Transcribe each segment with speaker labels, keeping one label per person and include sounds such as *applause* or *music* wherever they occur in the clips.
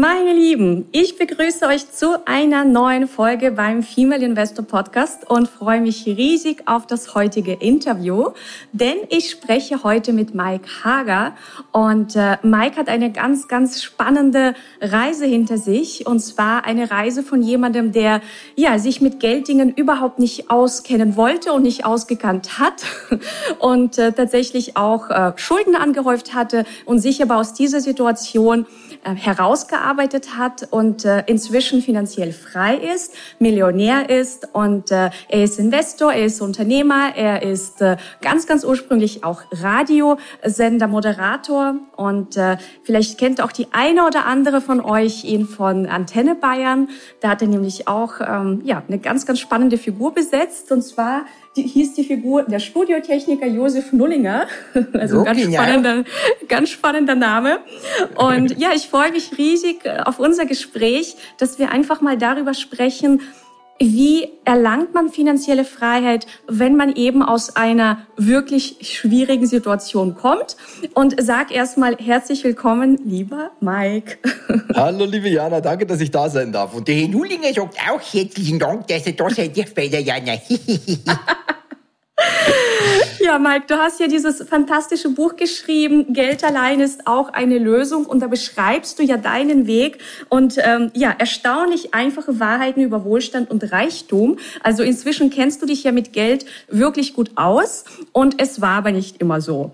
Speaker 1: Meine Lieben, ich begrüße euch zu einer neuen Folge beim Female Investor Podcast und freue mich riesig auf das heutige Interview, denn ich spreche heute mit Mike Hager und äh, Mike hat eine ganz, ganz spannende Reise hinter sich und zwar eine Reise von jemandem, der ja sich mit Gelddingen überhaupt nicht auskennen wollte und nicht ausgekannt hat *laughs* und äh, tatsächlich auch äh, Schulden angehäuft hatte und sich aber aus dieser Situation äh, herausgearbeitet hat und äh, inzwischen finanziell frei ist, Millionär ist und äh, er ist Investor, er ist Unternehmer, er ist ganz, ganz ursprünglich auch Radiosender, Moderator und vielleicht kennt auch die eine oder andere von euch ihn von Antenne Bayern. Da hat er nämlich auch ähm, ja, eine ganz, ganz spannende Figur besetzt und zwar die, hieß die Figur der Studiotechniker Josef Nullinger. *laughs* Also so, ganz spannender, ganz spannender Name. Und ja, ich freue mich riesig auf unser Gespräch, dass wir einfach mal darüber sprechen, wie erlangt man finanzielle Freiheit, wenn man eben aus einer wirklich schwierigen Situation kommt? Und sag erstmal herzlich willkommen, lieber Mike. *laughs*
Speaker 2: Hallo, liebe Jana, danke, dass ich da sein darf. Und der Herr Nullinger sagt auch herzlichen Dank, dass er da sein darf bei der Jana. *laughs*
Speaker 1: Ja, Mike, du hast ja dieses fantastische Buch geschrieben, Geld allein ist auch eine Lösung und da beschreibst du ja deinen Weg und ähm, ja, erstaunlich einfache Wahrheiten über Wohlstand und Reichtum. Also inzwischen kennst du dich ja mit Geld wirklich gut aus und es war aber nicht immer so.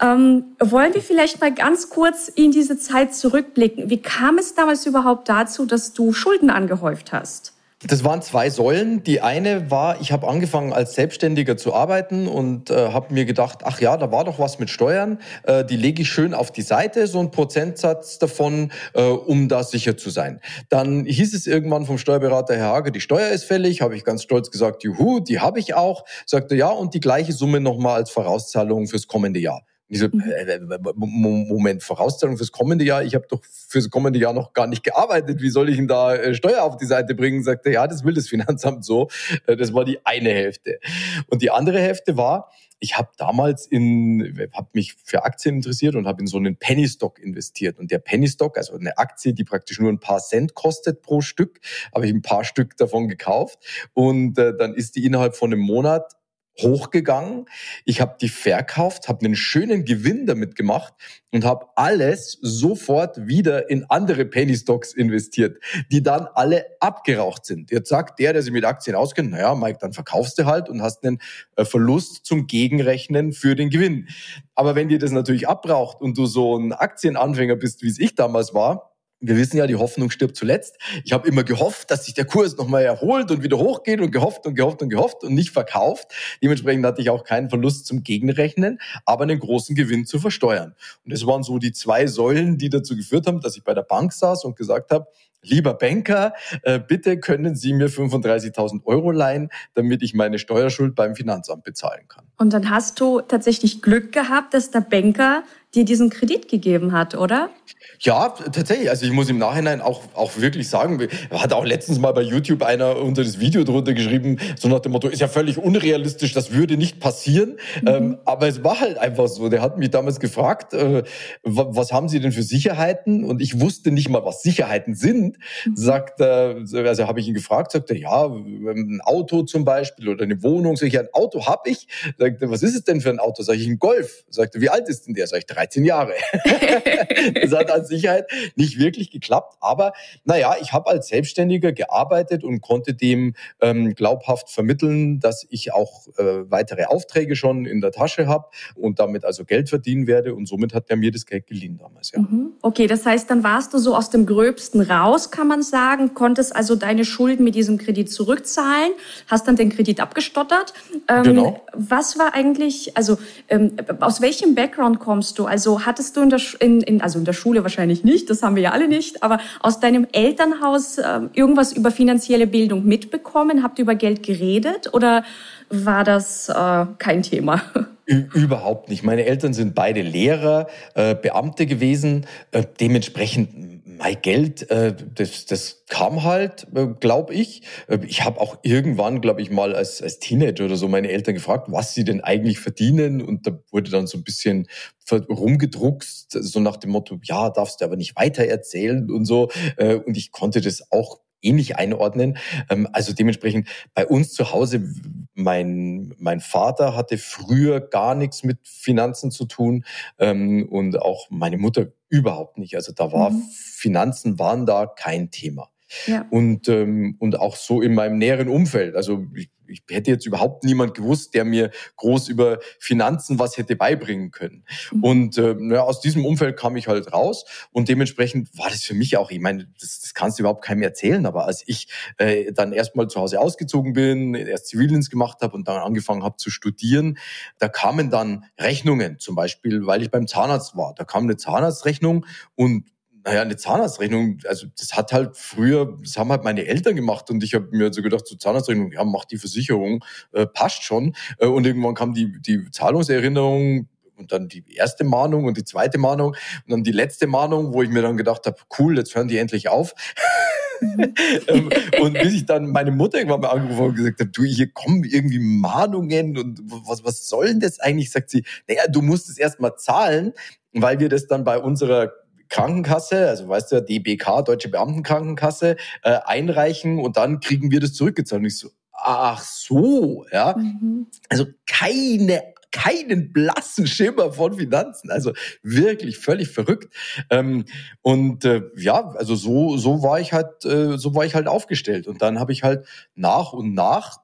Speaker 1: Ähm, wollen wir vielleicht mal ganz kurz in diese Zeit zurückblicken? Wie kam es damals überhaupt dazu, dass du Schulden angehäuft hast?
Speaker 2: Das waren zwei Säulen. Die eine war, ich habe angefangen als Selbstständiger zu arbeiten und äh, habe mir gedacht, ach ja, da war doch was mit Steuern. Äh, die lege ich schön auf die Seite, so ein Prozentsatz davon, äh, um da sicher zu sein. Dann hieß es irgendwann vom Steuerberater, Herr Hage, die Steuer ist fällig. Habe ich ganz stolz gesagt, juhu, die habe ich auch. Sagte ja und die gleiche Summe nochmal als Vorauszahlung fürs kommende Jahr. Ich so, mhm. äh, äh, Moment, Vorauszahlung fürs kommende Jahr, ich habe doch fürs kommende Jahr noch gar nicht gearbeitet, wie soll ich denn da äh, Steuer auf die Seite bringen? Sagte, ja, das will das Finanzamt so. Das war die eine Hälfte. Und die andere Hälfte war, ich habe damals in, habe mich für Aktien interessiert und habe in so einen Penny Stock investiert. Und der Penny Stock, also eine Aktie, die praktisch nur ein paar Cent kostet pro Stück, habe ich ein paar Stück davon gekauft. Und äh, dann ist die innerhalb von einem Monat hochgegangen. Ich habe die verkauft, habe einen schönen Gewinn damit gemacht und habe alles sofort wieder in andere Penny Stocks investiert, die dann alle abgeraucht sind. Jetzt sagt der, der sich mit Aktien auskennt, naja, Mike, dann verkaufst du halt und hast einen äh, Verlust zum Gegenrechnen für den Gewinn. Aber wenn dir das natürlich abbraucht und du so ein Aktienanfänger bist, wie es ich damals war, wir wissen ja, die Hoffnung stirbt zuletzt. Ich habe immer gehofft, dass sich der Kurs nochmal erholt und wieder hochgeht und gehofft und gehofft und gehofft und nicht verkauft. Dementsprechend hatte ich auch keinen Verlust zum Gegenrechnen, aber einen großen Gewinn zu versteuern. Und das waren so die zwei Säulen, die dazu geführt haben, dass ich bei der Bank saß und gesagt habe, lieber Banker, äh, bitte können Sie mir 35.000 Euro leihen, damit ich meine Steuerschuld beim Finanzamt bezahlen kann.
Speaker 1: Und dann hast du tatsächlich Glück gehabt, dass der Banker dir diesen Kredit gegeben hat, oder?
Speaker 2: Ja, tatsächlich. Also ich muss im Nachhinein auch, auch wirklich sagen, hat auch letztens mal bei YouTube einer unter das Video drunter geschrieben, so nach dem Motto, ist ja völlig unrealistisch, das würde nicht passieren. Mhm. Ähm, aber es war halt einfach so. Der hat mich damals gefragt, äh, was haben Sie denn für Sicherheiten? Und ich wusste nicht mal, was Sicherheiten sind. Mhm. Sagt, äh, also habe ich ihn gefragt, sagt er, ja, ein Auto zum Beispiel oder eine Wohnung. Sag ich, ein Auto habe ich. Sagt er, was ist es denn für ein Auto? Sag ich, ein Golf. Sagt er, wie alt ist denn der? Sag ich, 13 Jahre. *laughs* das hat an Sicherheit nicht wirklich geklappt. Aber naja, ich habe als Selbstständiger gearbeitet und konnte dem ähm, glaubhaft vermitteln, dass ich auch äh, weitere Aufträge schon in der Tasche habe und damit also Geld verdienen werde. Und somit hat er mir das Geld geliehen damals. Ja.
Speaker 1: Mhm. Okay, das heißt, dann warst du so aus dem Gröbsten raus, kann man sagen, konntest also deine Schulden mit diesem Kredit zurückzahlen, hast dann den Kredit abgestottert. Ähm, genau. Was war eigentlich, also ähm, aus welchem Background kommst du? Also hattest du in der, in, in, also in der Schule wahrscheinlich nicht, das haben wir ja alle nicht, aber aus deinem Elternhaus äh, irgendwas über finanzielle Bildung mitbekommen? Habt ihr über Geld geredet oder war das äh, kein Thema? *laughs*
Speaker 2: Überhaupt nicht. Meine Eltern sind beide Lehrer, äh, Beamte gewesen. Äh, dementsprechend mein Geld, äh, das, das kam halt, äh, glaube ich. Äh, ich habe auch irgendwann, glaube ich, mal als, als Teenager oder so meine Eltern gefragt, was sie denn eigentlich verdienen. Und da wurde dann so ein bisschen rumgedruckst, so nach dem Motto, ja, darfst du aber nicht weiter erzählen und so. Äh, und ich konnte das auch ähnlich einordnen. Ähm, also dementsprechend bei uns zu Hause, mein, mein Vater hatte früher gar nichts mit Finanzen zu tun ähm, und auch meine Mutter überhaupt nicht. Also da war mhm. Finanzen waren da kein Thema. Ja. Und, ähm, und auch so in meinem näheren Umfeld. Also ich, ich hätte jetzt überhaupt niemand gewusst, der mir groß über Finanzen was hätte beibringen können. Mhm. Und äh, ja, aus diesem Umfeld kam ich halt raus und dementsprechend war das für mich auch, ich meine, das, das kannst du überhaupt keinem erzählen, aber als ich äh, dann erstmal zu Hause ausgezogen bin, erst Zivildienst gemacht habe und dann angefangen habe zu studieren, da kamen dann Rechnungen, zum Beispiel, weil ich beim Zahnarzt war. Da kam eine Zahnarztrechnung und naja, eine Zahnarztrechnung, also das hat halt früher, das haben halt meine Eltern gemacht und ich habe mir so gedacht, so Zahnarztrechnung, ja, macht die Versicherung, äh, passt schon. Äh, und irgendwann kam die, die Zahlungserinnerung, und dann die erste Mahnung und die zweite Mahnung und dann die letzte Mahnung, wo ich mir dann gedacht habe, cool, jetzt hören die endlich auf. *laughs* Ähm, und bis ich dann meine Mutter irgendwann mal angerufen habe und gesagt habe, du, hier kommen irgendwie Mahnungen und was, was soll denn das eigentlich? Sagt sie, naja, du musst es erst mal zahlen, weil wir das dann bei unserer Krankenkasse, also weißt du, DBK, Deutsche Beamtenkrankenkasse, äh, einreichen und dann kriegen wir das zurückgezahlt. Und ich so, ach so, ja. Mhm. Also keine keinen blassen Schimmer von Finanzen. Also wirklich völlig verrückt. Ähm, und äh, ja, also so so war ich halt äh, so war ich halt aufgestellt. Und dann habe ich halt nach und nach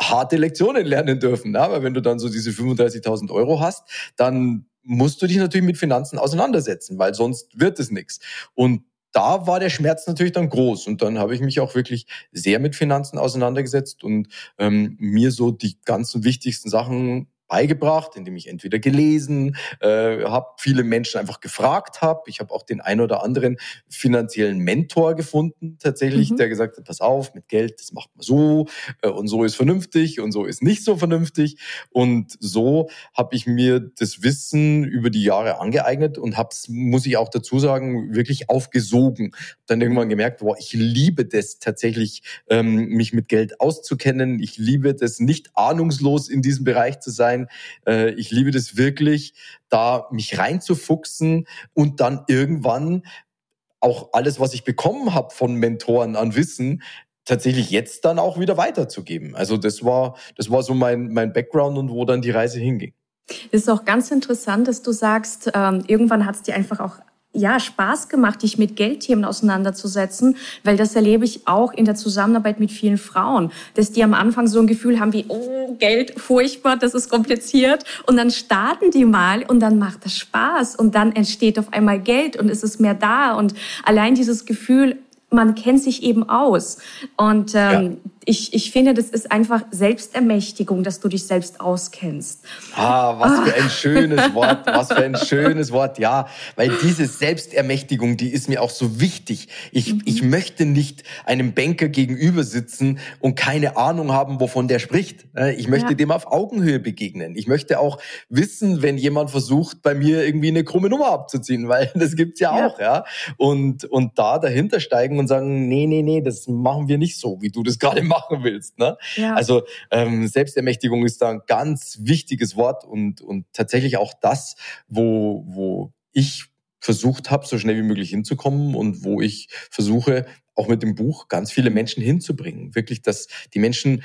Speaker 2: harte Lektionen lernen dürfen. Ja? Weil wenn du dann so diese 35.000 Euro hast, dann musst du dich natürlich mit Finanzen auseinandersetzen, weil sonst wird es nichts. Und da war der Schmerz natürlich dann groß. Und dann habe ich mich auch wirklich sehr mit Finanzen auseinandergesetzt und ähm, mir so die ganzen wichtigsten Sachen beigebracht, indem ich entweder gelesen äh, habe, viele Menschen einfach gefragt habe. Ich habe auch den ein oder anderen finanziellen Mentor gefunden, tatsächlich, mhm. der gesagt hat, pass auf, mit Geld, das macht man so äh, und so ist vernünftig und so ist nicht so vernünftig. Und so habe ich mir das Wissen über die Jahre angeeignet und habe muss ich auch dazu sagen, wirklich aufgesogen. Dann irgendwann gemerkt, boah, ich liebe das tatsächlich, ähm, mich mit Geld auszukennen. Ich liebe das nicht ahnungslos in diesem Bereich zu sein Äh, ich liebe das wirklich, da mich reinzufuchsen und dann irgendwann auch alles, was ich bekommen habe von Mentoren an Wissen, tatsächlich jetzt dann auch wieder weiterzugeben. Also das war, das war so mein, mein Background und wo dann die Reise hinging.
Speaker 1: Es ist auch ganz interessant, dass du sagst, ähm, irgendwann hat es dir einfach auch ja, Spaß gemacht, dich mit Geldthemen auseinanderzusetzen, weil das erlebe ich auch in der Zusammenarbeit mit vielen Frauen, dass die am Anfang so ein Gefühl haben wie, oh, Geld, furchtbar, das ist kompliziert. Und dann starten die mal und dann macht das Spaß und dann entsteht auf einmal Geld und es ist mehr da und allein dieses Gefühl, man kennt sich eben aus. Und ähm, ja. Ich, ich finde, das ist einfach Selbstermächtigung, dass du dich selbst auskennst.
Speaker 2: Ah, was für ein schönes *laughs* Wort, was für ein schönes Wort, ja. Weil diese Selbstermächtigung, die ist mir auch so wichtig. Ich, mhm. ich möchte nicht einem Banker gegenüber sitzen und keine Ahnung haben, wovon der spricht. Ich möchte ja. dem auf Augenhöhe begegnen. Ich möchte auch wissen, wenn jemand versucht, bei mir irgendwie eine krumme Nummer abzuziehen, *laughs* weil das gibt's ja, ja. auch, ja. Und, und da dahinter steigen und sagen, nee, nee, nee, das machen wir nicht so, wie du das gerade machen willst. Ne? Ja. Also ähm, Selbstermächtigung ist da ein ganz wichtiges Wort und, und tatsächlich auch das, wo, wo ich versucht habe, so schnell wie möglich hinzukommen und wo ich versuche, auch mit dem Buch ganz viele Menschen hinzubringen. Wirklich, dass die Menschen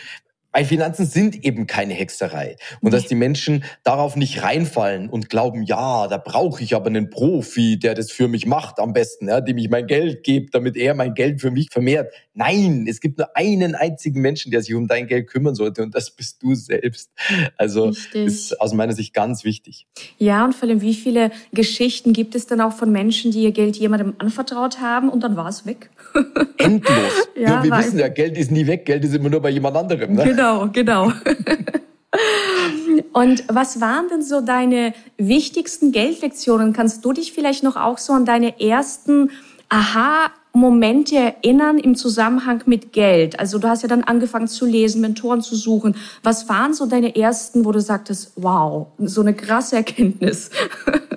Speaker 2: weil Finanzen sind eben keine Hexerei. Und dass die Menschen darauf nicht reinfallen und glauben, ja, da brauche ich aber einen Profi, der das für mich macht am besten, ja, dem ich mein Geld gebe, damit er mein Geld für mich vermehrt. Nein, es gibt nur einen einzigen Menschen, der sich um dein Geld kümmern sollte und das bist du selbst. Also Richtig. ist aus meiner Sicht ganz wichtig.
Speaker 1: Ja, und vor allem, wie viele Geschichten gibt es dann auch von Menschen, die ihr Geld jemandem anvertraut haben und dann war es weg? *laughs*
Speaker 2: Endlos. ja, wir wissen ja, Geld ist nie weg, Geld ist immer nur bei jemand anderem.
Speaker 1: Ne? Genau, genau. *laughs* Und was waren denn so deine wichtigsten Geldlektionen? Kannst du dich vielleicht noch auch so an deine ersten Aha Momente erinnern im Zusammenhang mit Geld? Also du hast ja dann angefangen zu lesen, Mentoren zu suchen. Was waren so deine ersten, wo du sagtest, wow, so eine krasse Erkenntnis? *laughs*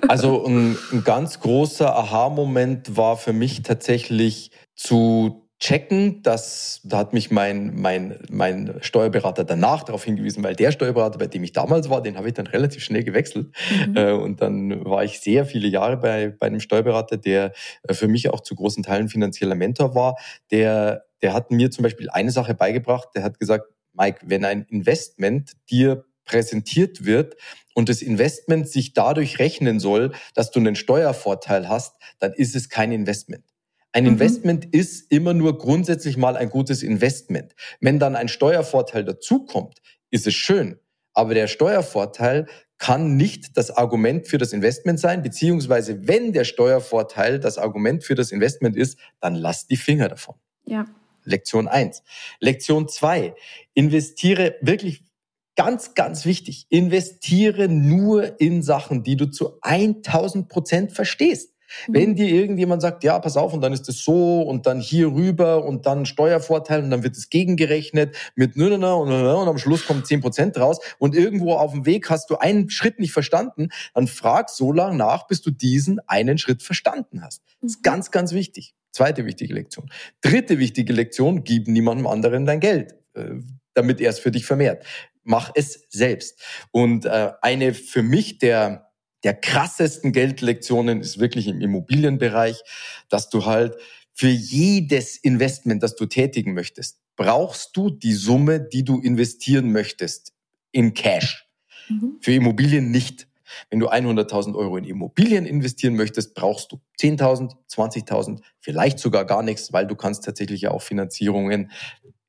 Speaker 2: Also ein, ein ganz großer Aha-Moment war für mich tatsächlich zu checken. Das, da hat mich mein, mein, mein Steuerberater danach darauf hingewiesen, weil der Steuerberater, bei dem ich damals war, den habe ich dann relativ schnell gewechselt. Mhm. Äh, und dann war ich sehr viele Jahre bei, bei einem Steuerberater, der äh, für mich auch zu großen Teilen finanzieller Mentor war. Der, der hat mir zum Beispiel eine Sache beigebracht. Der hat gesagt, Mike, wenn ein Investment dir präsentiert wird und das Investment sich dadurch rechnen soll, dass du einen Steuervorteil hast, dann ist es kein Investment. Ein mhm. Investment ist immer nur grundsätzlich mal ein gutes Investment. Wenn dann ein Steuervorteil dazukommt, ist es schön. Aber der Steuervorteil kann nicht das Argument für das Investment sein, beziehungsweise wenn der Steuervorteil das Argument für das Investment ist, dann lass die Finger davon.
Speaker 1: Ja.
Speaker 2: Lektion eins. Lektion zwei: Investiere wirklich ganz, ganz wichtig. Investiere nur in Sachen, die du zu 1000 Prozent verstehst. Wenn mhm. dir irgendjemand sagt, ja, pass auf, und dann ist es so und dann hier rüber und dann Steuervorteil und dann wird es gegengerechnet mit nö, nö, nö, und, und am Schluss kommen zehn Prozent raus und irgendwo auf dem Weg hast du einen Schritt nicht verstanden, dann frag so lange nach, bis du diesen einen Schritt verstanden hast. Das ist mhm. ganz, ganz wichtig. Zweite wichtige Lektion. Dritte wichtige Lektion, gib niemandem anderen dein Geld, äh, damit er es für dich vermehrt. Mach es selbst. Und äh, eine für mich der der krassesten Geldlektionen ist wirklich im Immobilienbereich, dass du halt für jedes Investment, das du tätigen möchtest, brauchst du die Summe, die du investieren möchtest in Cash. Mhm. Für Immobilien nicht. Wenn du 100.000 Euro in Immobilien investieren möchtest, brauchst du 10.000, 20.000, vielleicht sogar gar nichts, weil du kannst tatsächlich auch Finanzierungen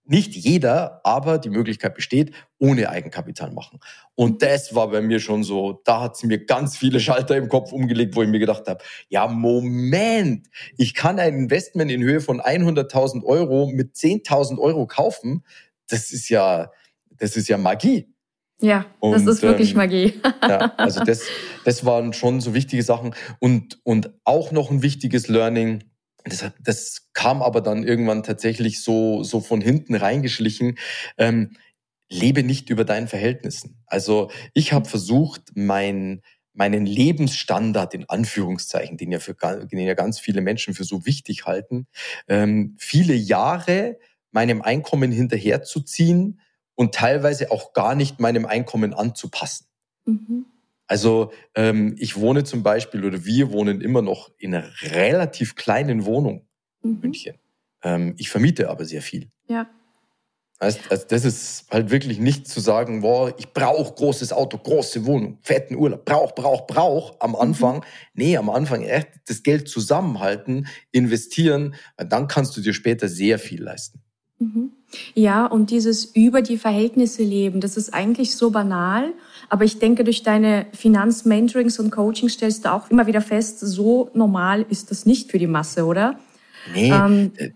Speaker 2: nicht jeder, aber die Möglichkeit besteht, ohne Eigenkapital machen. Und das war bei mir schon so, da hat sie mir ganz viele Schalter im Kopf umgelegt, wo ich mir gedacht habe, ja, Moment, ich kann ein Investment in Höhe von 100.000 Euro mit 10.000 Euro kaufen. Das ist ja, das ist ja Magie.
Speaker 1: Ja, das und, ist wirklich ähm, Magie. *laughs*
Speaker 2: ja, also das, das waren schon so wichtige Sachen. Und, und auch noch ein wichtiges Learning, das, das kam aber dann irgendwann tatsächlich so, so von hinten reingeschlichen. Ähm, lebe nicht über deinen Verhältnissen. Also ich habe versucht, mein, meinen Lebensstandard in Anführungszeichen, den ja, für, den ja ganz viele Menschen für so wichtig halten, ähm, viele Jahre meinem Einkommen hinterherzuziehen und teilweise auch gar nicht meinem Einkommen anzupassen. Mhm. Also ähm, ich wohne zum Beispiel oder wir wohnen immer noch in einer relativ kleinen Wohnung in mhm. München. Ähm, ich vermiete aber sehr viel.
Speaker 1: Ja.
Speaker 2: Heißt, also das ist halt wirklich nicht zu sagen, boah, ich brauche großes Auto, große Wohnung, fetten Urlaub, brauch, brauch, brauch am mhm. Anfang. Mhm. Nee, am Anfang echt das Geld zusammenhalten, investieren, dann kannst du dir später sehr viel leisten.
Speaker 1: Mhm. Ja, und dieses über die Verhältnisse leben, das ist eigentlich so banal, aber ich denke, durch deine Finanzmentorings und Coaching stellst du auch immer wieder fest, so normal ist das nicht für die Masse, oder?
Speaker 2: Nee, ähm, äh,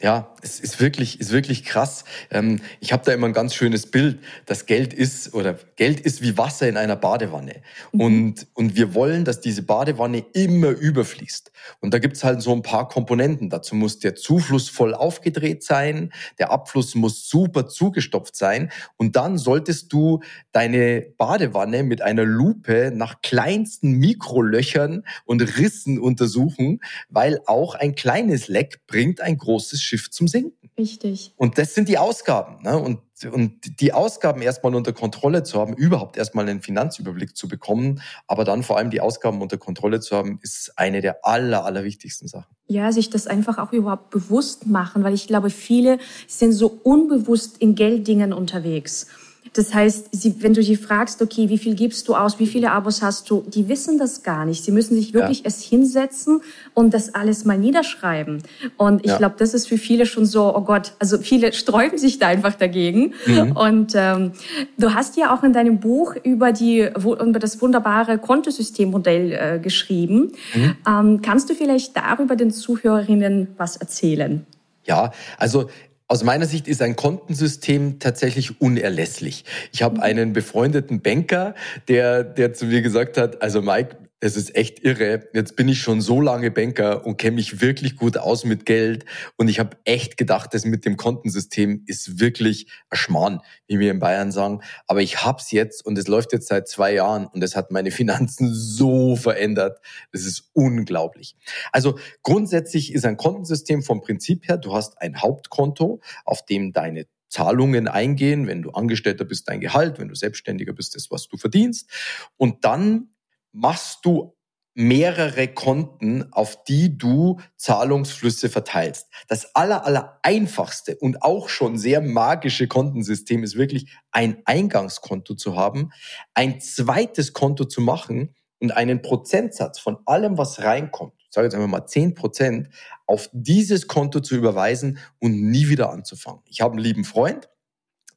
Speaker 2: ja, es ist wirklich, ist wirklich krass. Ähm, ich habe da immer ein ganz schönes Bild. Das Geld ist oder Geld ist wie Wasser in einer Badewanne. Mhm. Und, und wir wollen, dass diese Badewanne immer überfließt. Und da gibt's halt so ein paar Komponenten. Dazu muss der Zufluss voll aufgedreht sein, der Abfluss muss super zugestopft sein. Und dann solltest du deine Badewanne mit einer Lupe nach kleinsten Mikrolöchern und Rissen untersuchen, weil auch ein kleines Leck bringt ein großes Schiff zum Sinken.
Speaker 1: Richtig.
Speaker 2: Und das sind die Ausgaben. Ne? Und, und die Ausgaben erstmal unter Kontrolle zu haben, überhaupt erstmal einen Finanzüberblick zu bekommen, aber dann vor allem die Ausgaben unter Kontrolle zu haben, ist eine der aller, aller wichtigsten Sachen.
Speaker 1: Ja, sich das einfach auch überhaupt bewusst machen, weil ich glaube, viele sind so unbewusst in Gelddingen unterwegs. Das heißt, sie, wenn du sie fragst, okay, wie viel gibst du aus, wie viele Abos hast du, die wissen das gar nicht. Sie müssen sich wirklich ja. erst hinsetzen und das alles mal niederschreiben. Und ich ja. glaube, das ist für viele schon so, oh Gott, also viele *laughs* sträuben sich da einfach dagegen. Mhm. Und ähm, du hast ja auch in deinem Buch über, die, über das wunderbare Kontosystemmodell äh, geschrieben. Mhm. Ähm, kannst du vielleicht darüber den Zuhörerinnen was erzählen?
Speaker 2: Ja, also aus meiner Sicht ist ein Kontensystem tatsächlich unerlässlich. Ich habe mhm. einen befreundeten Banker, der, der zu mir gesagt hat, also Mike, Das ist echt irre. Jetzt bin ich schon so lange Banker und kenne mich wirklich gut aus mit Geld. Und ich habe echt gedacht, das mit dem Kontensystem ist wirklich ein Schmarrn, wie wir in Bayern sagen. Aber ich hab's jetzt und es läuft jetzt seit zwei Jahren und es hat meine *laughs* Finanzen so verändert. Das ist unglaublich. Also grundsätzlich ist ein Kontensystem vom Prinzip her, du hast ein Hauptkonto, auf dem deine Zahlungen eingehen, wenn du Angestellter bist, dein Gehalt, wenn du Selbstständiger bist, das, was du verdienst. Und dann machst du mehrere Konten, auf die du Zahlungsflüsse verteilst. Das aller, aller einfachste und auch schon sehr magische Kontensystem ist wirklich ein Eingangskonto zu haben, ein zweites Konto zu machen und einen Prozentsatz von allem, was reinkommt, ich sage jetzt einfach mal 10 Prozent, auf dieses Konto zu überweisen und nie wieder anzufangen. Ich habe einen lieben Freund,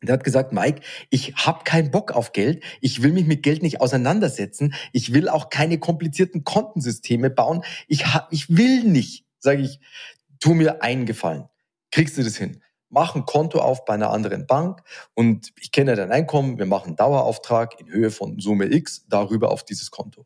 Speaker 2: der hat gesagt, Mike, ich habe keinen Bock auf Geld. Ich will mich mit Geld nicht auseinandersetzen. Ich will auch keine komplizierten Kontensysteme bauen. Ich, hab, ich will nicht, sage ich, tu mir einen Gefallen. Kriegst du das hin? Mach ein Konto auf bei einer anderen Bank und ich kenne dein Einkommen. Wir machen einen Dauerauftrag in Höhe von Summe X darüber auf dieses Konto.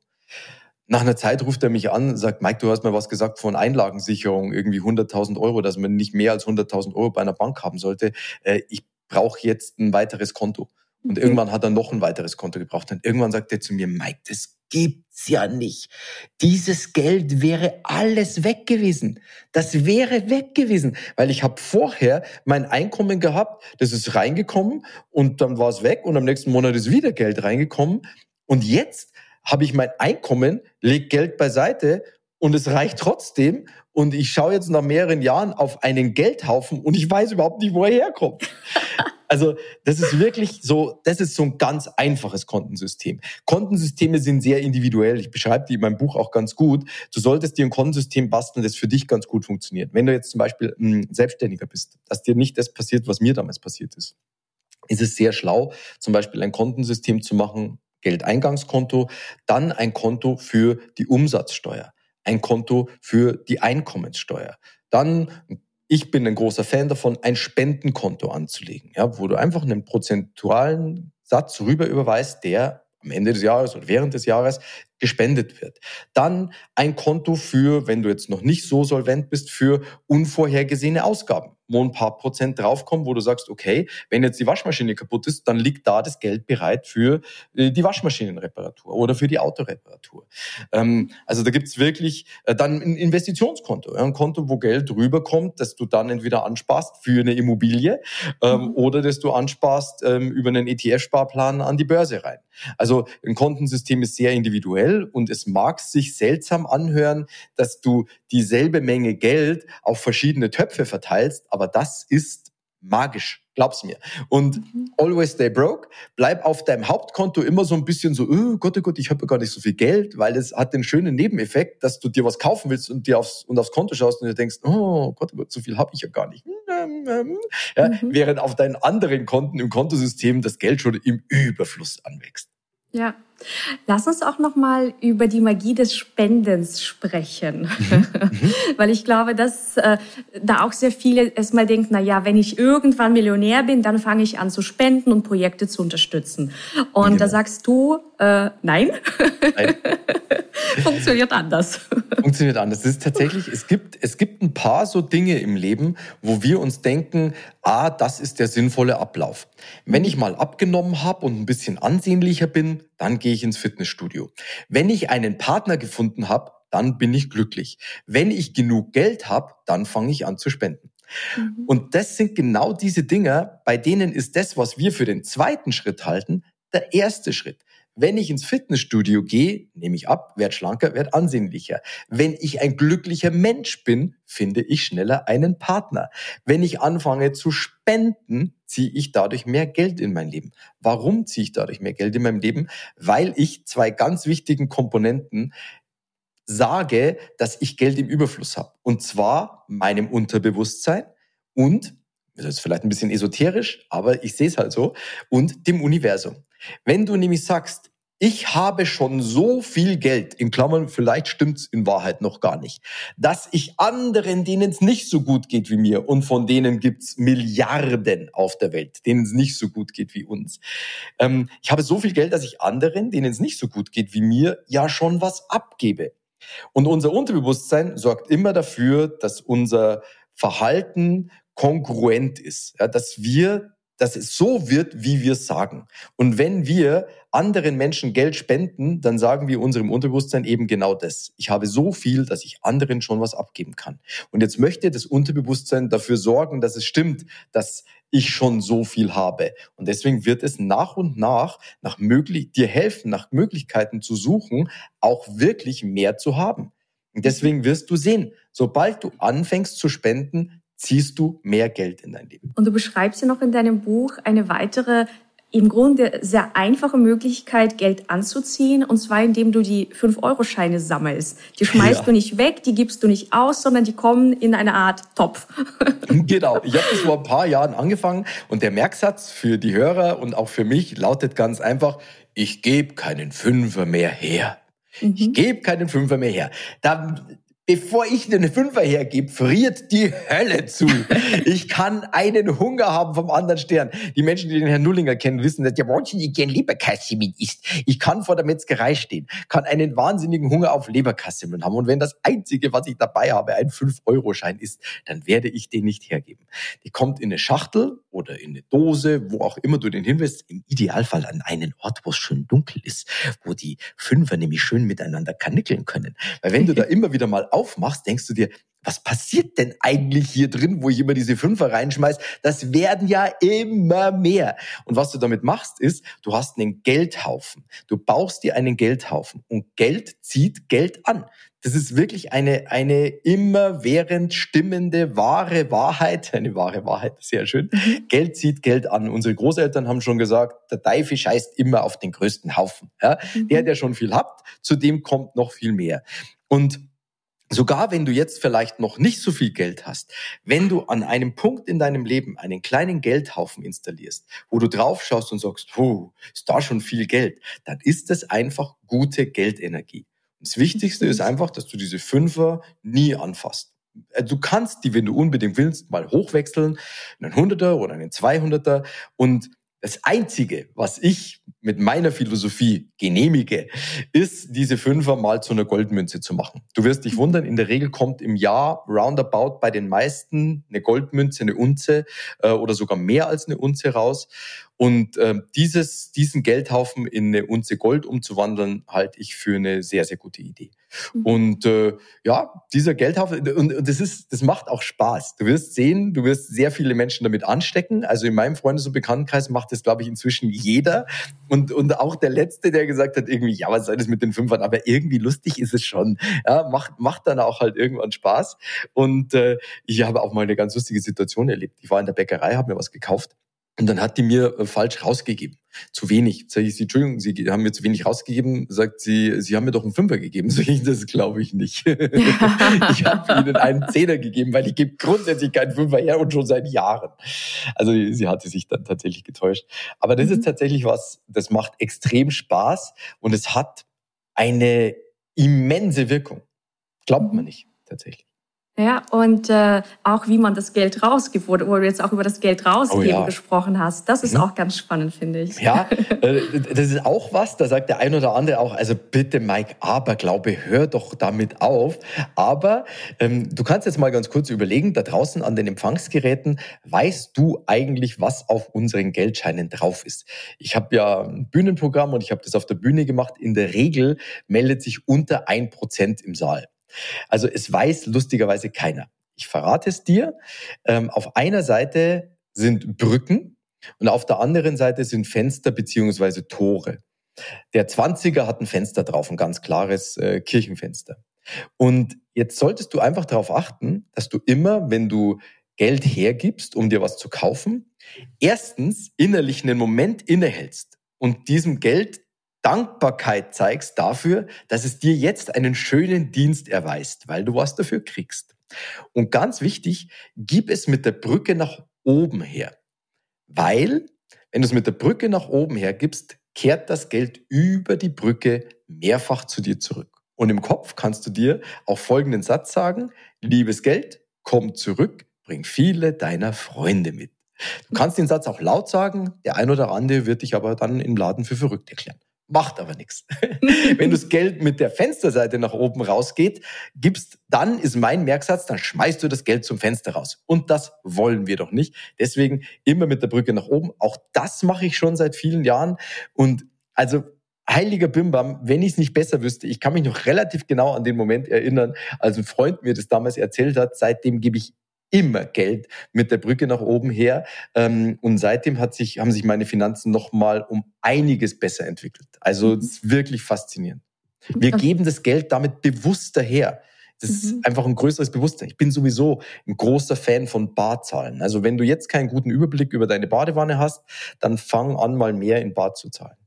Speaker 2: Nach einer Zeit ruft er mich an, sagt, Mike, du hast mir was gesagt von Einlagensicherung, irgendwie 100.000 Euro, dass man nicht mehr als 100.000 Euro bei einer Bank haben sollte. Äh, ich brauche jetzt ein weiteres Konto. Und okay. irgendwann hat er noch ein weiteres Konto gebraucht. Und irgendwann sagt er zu mir, Mike, das gibt's ja nicht. Dieses Geld wäre alles weg gewesen. Das wäre weg gewesen, weil ich habe vorher mein Einkommen gehabt, das ist reingekommen und dann war es weg und am nächsten Monat ist wieder Geld reingekommen und jetzt habe ich mein Einkommen, leg Geld beiseite und es reicht trotzdem und ich schaue jetzt nach mehreren Jahren auf einen Geldhaufen und ich weiß überhaupt nicht, wo er herkommt. *laughs* Also das ist wirklich so, das ist so ein ganz einfaches Kontensystem. Kontensysteme sind sehr individuell. Ich beschreibe die in meinem Buch auch ganz gut. Du solltest dir ein Kontensystem basteln, das für dich ganz gut funktioniert. Wenn du jetzt zum Beispiel ein Selbstständiger bist, dass dir nicht das passiert, was mir damals passiert ist, ist es sehr schlau, zum Beispiel ein Kontensystem zu machen, Geldeingangskonto, dann ein Konto für die Umsatzsteuer ein Konto für die Einkommenssteuer. Dann, ich bin ein großer Fan davon, ein Spendenkonto anzulegen, ja, wo du einfach einen prozentualen Satz rüber überweist, der am Ende des Jahres oder während des Jahres gespendet wird. Dann ein Konto für, wenn du jetzt noch nicht so solvent bist, für unvorhergesehene Ausgaben wo ein paar Prozent draufkommen, wo du sagst, okay, wenn jetzt die Waschmaschine kaputt ist, dann liegt da das Geld bereit für äh, die Waschmaschinenreparatur oder für die Autoreparatur. Ähm, also da gibt's wirklich äh, dann ein Investitionskonto, ein Konto, wo Geld rüberkommt, das du dann entweder ansparst für eine Immobilie ähm, mhm. oder das du ansparst ähm, über einen ETF-Sparplan an die Börse rein. Also ein Kontensystem ist sehr individuell und es mag sich seltsam anhören, dass du dieselbe Menge Geld auf verschiedene Töpfe verteilst, aber das ist magisch, glaub's mir. Und mhm. always stay broke, bleib auf deinem Hauptkonto immer so ein bisschen so, oh Gott, oh Gott, ich habe ja gar nicht so viel Geld, weil es hat den schönen Nebeneffekt, dass du dir was kaufen willst und dir aufs, und aufs Konto schaust und dir denkst, oh Gott, oh Gott so viel habe ich ja gar nicht. Ja, mhm. Während auf deinen anderen Konten im Kontosystem das Geld schon im Überfluss anwächst.
Speaker 1: Ja. Lass uns auch noch mal über die Magie des Spendens sprechen, mhm. *laughs* weil ich glaube, dass äh, da auch sehr viele erstmal denken, na ja, wenn ich irgendwann Millionär bin, dann fange ich an zu spenden und Projekte zu unterstützen. Und genau. da sagst du, äh, nein, nein. *laughs* funktioniert anders.
Speaker 2: Funktioniert anders. Es ist tatsächlich, es gibt, es gibt ein paar so Dinge im Leben, wo wir uns denken, ah, das ist der sinnvolle Ablauf. Wenn ich mal abgenommen habe und ein bisschen ansehnlicher bin, dann gehe ich ins Fitnessstudio. Wenn ich einen Partner gefunden habe, dann bin ich glücklich. Wenn ich genug Geld habe, dann fange ich an zu spenden. Mhm. Und das sind genau diese Dinge, bei denen ist das, was wir für den zweiten Schritt halten, der erste Schritt. Wenn ich ins Fitnessstudio gehe, nehme ich ab, werde schlanker, werde ansehnlicher. Wenn ich ein glücklicher Mensch bin, finde ich schneller einen Partner. Wenn ich anfange zu spenden, ziehe ich dadurch mehr Geld in mein Leben. Warum ziehe ich dadurch mehr Geld in meinem Leben? Weil ich zwei ganz wichtigen Komponenten sage, dass ich Geld im Überfluss habe. Und zwar meinem Unterbewusstsein und, das ist vielleicht ein bisschen esoterisch, aber ich sehe es halt so, und dem Universum. Wenn du nämlich sagst, ich habe schon so viel Geld, in Klammern, vielleicht stimmt's in Wahrheit noch gar nicht, dass ich anderen, denen es nicht so gut geht wie mir, und von denen gibt's Milliarden auf der Welt, denen es nicht so gut geht wie uns. Ähm, ich habe so viel Geld, dass ich anderen, denen es nicht so gut geht wie mir, ja schon was abgebe. Und unser Unterbewusstsein sorgt immer dafür, dass unser Verhalten kongruent ist, ja, dass wir dass es so wird, wie wir es sagen. Und wenn wir anderen Menschen Geld spenden, dann sagen wir unserem Unterbewusstsein eben genau das. Ich habe so viel, dass ich anderen schon was abgeben kann. Und jetzt möchte das Unterbewusstsein dafür sorgen, dass es stimmt, dass ich schon so viel habe. Und deswegen wird es nach und nach nach möglich, dir helfen, nach Möglichkeiten zu suchen, auch wirklich mehr zu haben. Und deswegen wirst du sehen, sobald du anfängst zu spenden, ziehst du mehr Geld in dein Leben.
Speaker 1: Und du beschreibst ja noch in deinem Buch eine weitere im Grunde sehr einfache Möglichkeit, Geld anzuziehen, und zwar indem du die 5-Euro-Scheine sammelst. Die schmeißt ja. du nicht weg, die gibst du nicht aus, sondern die kommen in eine Art Topf. *laughs*
Speaker 2: genau, ich habe das *laughs* vor ein paar Jahren angefangen und der Merksatz für die Hörer und auch für mich lautet ganz einfach, ich gebe keinen Fünfer mehr her. Mhm. Ich gebe keinen Fünfer mehr her. Da bevor ich einen Fünfer hergebe, friert die Hölle zu. Ich kann einen Hunger haben vom anderen Stern. Die Menschen, die den Herrn Nullinger kennen, wissen, dass der wahnsinnig gern Leberkassemmeln isst. Ich kann vor der Metzgerei stehen, kann einen wahnsinnigen Hunger auf Leberkassemmeln haben. Und wenn das Einzige, was ich dabei habe, ein 5-Euro-Schein ist, dann werde ich den nicht hergeben. Die kommt in eine Schachtel oder in eine Dose, wo auch immer du den hinwirst. Im Idealfall an einen Ort, wo es schön dunkel ist, wo die Fünfer nämlich schön miteinander kanickeln können. Weil wenn du da *laughs* immer wieder mal aufmachst, denkst du dir, was passiert denn eigentlich hier drin, wo ich immer diese Fünfer reinschmeiß? Das werden ja immer mehr. Und was du damit machst, ist, du hast einen Geldhaufen. Du baust dir einen Geldhaufen und Geld zieht Geld an. Das ist wirklich eine, eine immerwährend stimmende wahre Wahrheit. *laughs* Eine wahre Wahrheit, sehr schön. Mhm. Geld zieht Geld an. Unsere Großeltern haben schon gesagt, der Teufel scheißt immer auf den größten Haufen. Ja? Mhm. Der, der schon viel hat, zu dem kommt noch viel mehr. Und Sogar wenn du jetzt vielleicht noch nicht so viel Geld hast, wenn du an einem Punkt in deinem Leben einen kleinen Geldhaufen installierst, wo du drauf schaust und sagst, puh, ist da schon viel Geld, dann ist das einfach gute Geldenergie. Das Wichtigste ist einfach, dass du diese Fünfer nie anfasst. Äh, du kannst die, wenn du unbedingt willst, mal hochwechseln, einen Hunderter oder einen Zweihunderter und das Einzige, was ich mit meiner Philosophie genehmige, ist, diese Fünfer mal zu einer Goldmünze zu machen. Du wirst dich wundern, in der Regel kommt im Jahr roundabout bei den meisten eine Goldmünze, eine Unze äh, oder sogar mehr als eine Unze raus. Und äh, dieses, diesen Geldhaufen in eine Unze Gold umzuwandeln, halte ich für eine sehr, sehr gute Idee. Mhm. Und äh, ja, dieser Geldhaufen, und, und das ist, das macht auch Spaß. Du wirst sehen, du wirst sehr viele Menschen damit anstecken. Also in meinem Freundes- und Bekanntenkreis macht das, glaube ich, inzwischen jeder. Und, und auch der Letzte, der gesagt hat, irgendwie, ja, was soll das mit den Fünfern? Aber irgendwie lustig ist es schon. Ja, macht, macht dann auch halt irgendwann Spaß. Und äh, ich habe auch mal eine ganz lustige Situation erlebt. Ich war in der Bäckerei, habe mir was gekauft und dann hat die mir äh, falsch rausgegeben. Zu wenig. Sag ich, sie, Entschuldigung, Sie haben mir zu wenig rausgegeben. Sagt sie, Sie haben mir doch einen Fünfer gegeben. *laughs* Sag ich, das glaube ich nicht. *laughs* ich habe Ihnen einen Zehner gegeben, weil ich gebe grundsätzlich keinen Fünfer her und schon seit Jahren. Also sie hatte sich dann tatsächlich getäuscht. Aber das ist mhm. tatsächlich was, das macht extrem Spaß und es hat eine immense Wirkung. Glaubt man nicht, tatsächlich.
Speaker 1: Ja, und äh, auch wie man das Geld rausgibt, wo du jetzt auch über das Geld rausgeben oh, ja. gesprochen hast. Das ist mhm. auch ganz spannend, finde ich.
Speaker 2: Ja, *laughs* äh, das ist auch was, da sagt der ein oder andere auch, also bitte Mike, aber glaube, hör doch damit auf. Aber ähm, du kannst jetzt mal ganz kurz überlegen, da draußen an den Empfangsgeräten, weißt du eigentlich, was auf unseren Geldscheinen drauf ist? Ich habe ja ein Bühnenprogramm und ich habe das auf der Bühne gemacht. In der Regel meldet sich unter ein Prozent im Saal. Also es weiß lustigerweise keiner. Ich verrate es dir. Ähm, auf einer Seite sind Brücken und auf der anderen Seite sind Fenster beziehungsweise Tore. Der 20er hat ein Fenster drauf, ein ganz klares äh, Kirchenfenster. Und jetzt solltest du einfach darauf achten, dass du immer, wenn du Geld hergibst, um dir was zu kaufen, erstens innerlich einen Moment innehältst und diesem Geld Dankbarkeit zeigst dafür, dass es dir jetzt einen schönen Dienst erweist, weil du was dafür kriegst. Und ganz wichtig, gib es mit der Brücke nach oben her. Weil, wenn du es mit der Brücke nach oben her gibst, kehrt das Geld über die Brücke mehrfach zu dir zurück. Und im Kopf kannst du dir auch folgenden Satz sagen, liebes Geld, komm zurück, bring viele deiner Freunde mit. Du kannst den Satz auch laut sagen, der ein oder andere wird dich aber dann im Laden für verrückt erklären. Macht aber nichts. *laughs* Wenn das Geld mit der Fensterseite nach oben rausgeht, gibst, dann ist mein Merksatz, dann schmeißt du das Geld zum Fenster raus. Und das wollen wir doch nicht. Deswegen immer mit der Brücke nach oben. Auch das mache ich schon seit vielen Jahren. Und also heiliger Bimbam, wenn ich es nicht besser wüsste, ich kann mich noch relativ genau an den Moment erinnern, als ein Freund mir das damals erzählt hat. Seitdem gebe ich immer Geld mit der Brücke nach oben her. Ähm, und seitdem hat sich, haben sich meine Finanzen nochmal um einiges besser entwickelt. Also mhm. ist wirklich faszinierend. Wir geben das Geld damit bewusster her. Das ist mhm. einfach ein größeres Bewusstsein. Ich bin sowieso ein großer Fan von Barzahlen. Also wenn du jetzt keinen guten Überblick über deine Badewanne hast, dann fang an, mal mehr in Bar zu zahlen.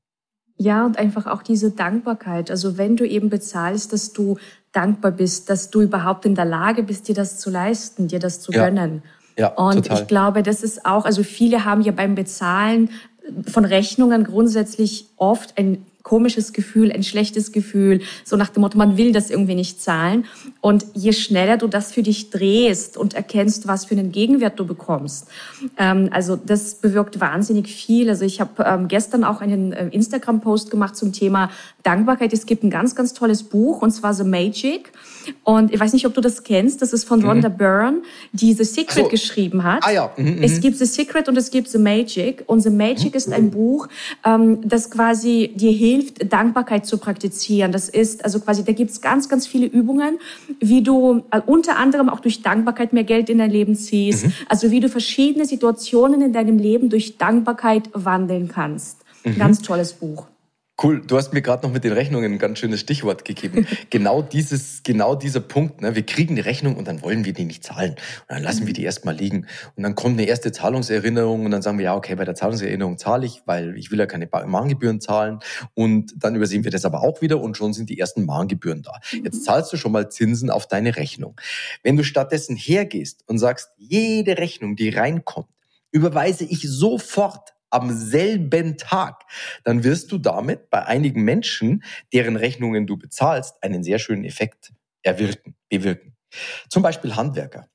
Speaker 1: Ja, und einfach auch diese Dankbarkeit. Also wenn du eben bezahlst, dass du dankbar bist, dass du überhaupt in der Lage bist, dir das zu leisten, dir das zu gönnen. Ja, und total. ich glaube, das ist auch, also viele haben ja beim Bezahlen von Rechnungen grundsätzlich oft ein komisches Gefühl, ein schlechtes Gefühl, so nach dem Motto, man will das irgendwie nicht zahlen. Und je schneller du das für dich drehst und erkennst, was für einen Gegenwert du bekommst, ähm, also das bewirkt wahnsinnig viel. Also ich habe ähm, gestern auch einen äh, Instagram-Post gemacht zum Thema Dankbarkeit. Es gibt ein ganz, ganz tolles Buch und zwar The Magic. Und ich weiß nicht, ob du das kennst. Das ist von mhm. Rhonda Byrne, die The Secret so. geschrieben hat. Ah ja. Mhm, es mhm. gibt The Secret und es gibt The Magic. Und The Magic mhm. ist ein Buch, ähm, das quasi dir hilft, Dankbarkeit zu praktizieren. Das ist also quasi, da gibt es ganz, ganz viele Übungen, wie du äh, unter anderem auch durch Dankbarkeit mehr Geld in dein Leben ziehst. Mhm. Also wie du verschiedene Situationen in deinem Leben durch Dankbarkeit wandeln kannst. Mhm. Ganz tolles Buch.
Speaker 2: Cool, du hast mir gerade noch mit den Rechnungen ein ganz schönes Stichwort gegeben. *laughs* genau dieses, genau dieser Punkt. Ne? Wir kriegen eine Rechnung und dann wollen wir die nicht zahlen. Und dann lassen wir die erstmal liegen. Und dann kommt eine erste Zahlungserinnerung und dann sagen wir, ja, okay, bei der Zahlungserinnerung zahle ich, weil ich will ja keine Mahngebühren zahlen. Und dann übersehen wir das aber auch wieder und schon sind die ersten Mahngebühren da. Jetzt zahlst du schon mal Zinsen auf deine Rechnung. Wenn du stattdessen hergehst und sagst, jede Rechnung, die reinkommt, überweise ich sofort am selben Tag, dann wirst du damit bei einigen Menschen, deren Rechnungen du bezahlst, einen sehr schönen Effekt erwirken, bewirken. Zum Beispiel Handwerker.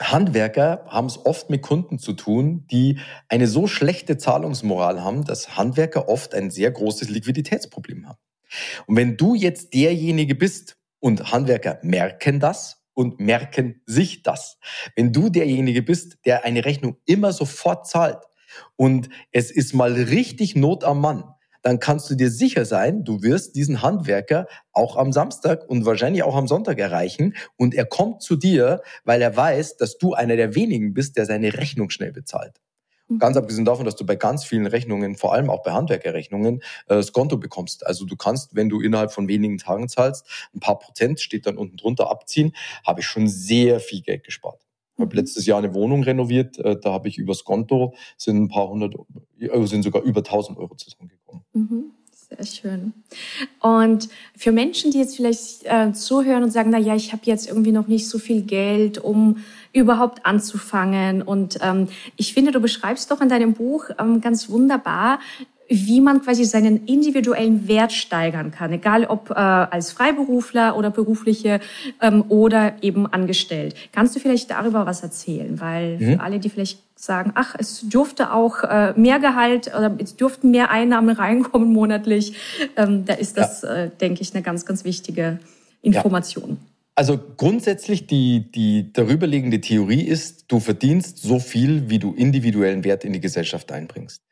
Speaker 2: Handwerker haben es oft mit Kunden zu tun, die eine so schlechte Zahlungsmoral haben, dass Handwerker oft ein sehr großes Liquiditätsproblem haben. Und wenn du jetzt derjenige bist und Handwerker merken das und merken sich das, wenn du derjenige bist, der eine Rechnung immer sofort zahlt, und es ist mal richtig Not am Mann, dann kannst du dir sicher sein, du wirst diesen Handwerker auch am Samstag und wahrscheinlich auch am Sonntag erreichen und er kommt zu dir, weil er weiß, dass du einer der wenigen bist, der seine Rechnung schnell bezahlt. Mhm. Ganz abgesehen davon, dass du bei ganz vielen Rechnungen, vor allem auch bei Handwerkerrechnungen, äh, das Konto bekommst. Also du kannst, wenn du innerhalb von wenigen Tagen zahlst, ein paar Prozent steht dann unten drunter abziehen, habe ich schon sehr viel Geld gespart. Ich habe letztes Jahr eine Wohnung renoviert, äh, da habe ich übers Konto sind ein paar hundert, äh, sind sogar über 1000 Euro zusammengekommen.
Speaker 1: Mhm. Sehr schön. Und für Menschen, die jetzt vielleicht äh, zuhören und sagen, na ja, ich habe jetzt irgendwie noch nicht so viel Geld, um überhaupt anzufangen. Und ähm, ich finde, du beschreibst doch in deinem Buch ähm, ganz wunderbar, wie man quasi seinen individuellen Wert steigern kann, egal ob äh, als Freiberufler oder berufliche ähm, oder eben angestellt. Kannst du vielleicht darüber was erzählen? Weil mhm. für alle, die vielleicht sagen, ach, es dürfte auch äh, mehr Gehalt oder es dürften mehr Einnahmen *laughs* reinkommen monatlich, ähm, da ist das, ja. äh, denke ich, eine ganz, ganz wichtige Information. Ja.
Speaker 2: Also grundsätzlich die, die darüberliegende Theorie ist, du verdienst so viel, wie du individuellen Wert in die Gesellschaft einbringst.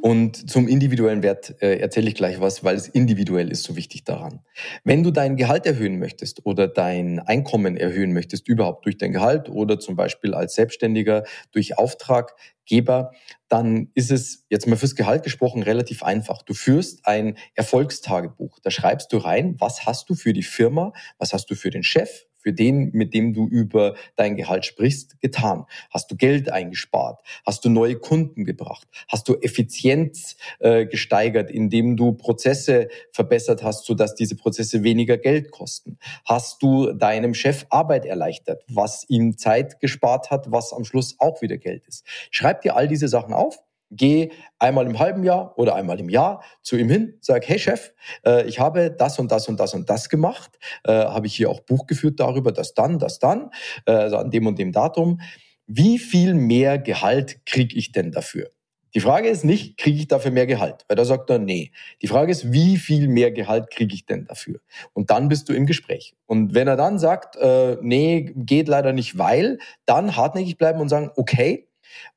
Speaker 2: Und zum individuellen Wert äh, erzähle ich gleich was, weil es individuell ist so wichtig daran. Wenn du dein Gehalt erhöhen möchtest oder dein Einkommen erhöhen möchtest, überhaupt durch dein Gehalt oder zum Beispiel als Selbstständiger durch Auftraggeber, dann ist es jetzt mal fürs Gehalt gesprochen relativ einfach. Du führst ein Erfolgstagebuch. Da schreibst du rein, was hast du für die Firma, was hast du für den Chef, für den, mit dem du über dein Gehalt sprichst, getan? Hast du Geld eingespart? Hast du neue Kunden gebracht? Hast du Effizienz äh, gesteigert, indem du Prozesse verbessert hast, sodass diese Prozesse weniger Geld kosten? Hast du deinem Chef Arbeit erleichtert, was ihm Zeit gespart hat, was am Schluss auch wieder Geld ist? Schreib dir all diese Sachen auf Geh einmal im halben Jahr oder einmal im Jahr zu ihm hin, sag, hey Chef, äh, ich habe das und das und das und das gemacht, äh, habe ich hier auch Buch geführt darüber, das dann, das dann, äh, also an dem und dem Datum. Wie viel mehr Gehalt kriege ich denn dafür? Die Frage ist nicht, kriege ich dafür mehr Gehalt? Weil da sagt er, nee. Die Frage ist, wie viel mehr Gehalt kriege ich denn dafür? Und dann bist du im Gespräch. Und wenn er dann sagt, äh, nee, geht leider nicht, weil, dann hartnäckig bleiben und sagen, okay,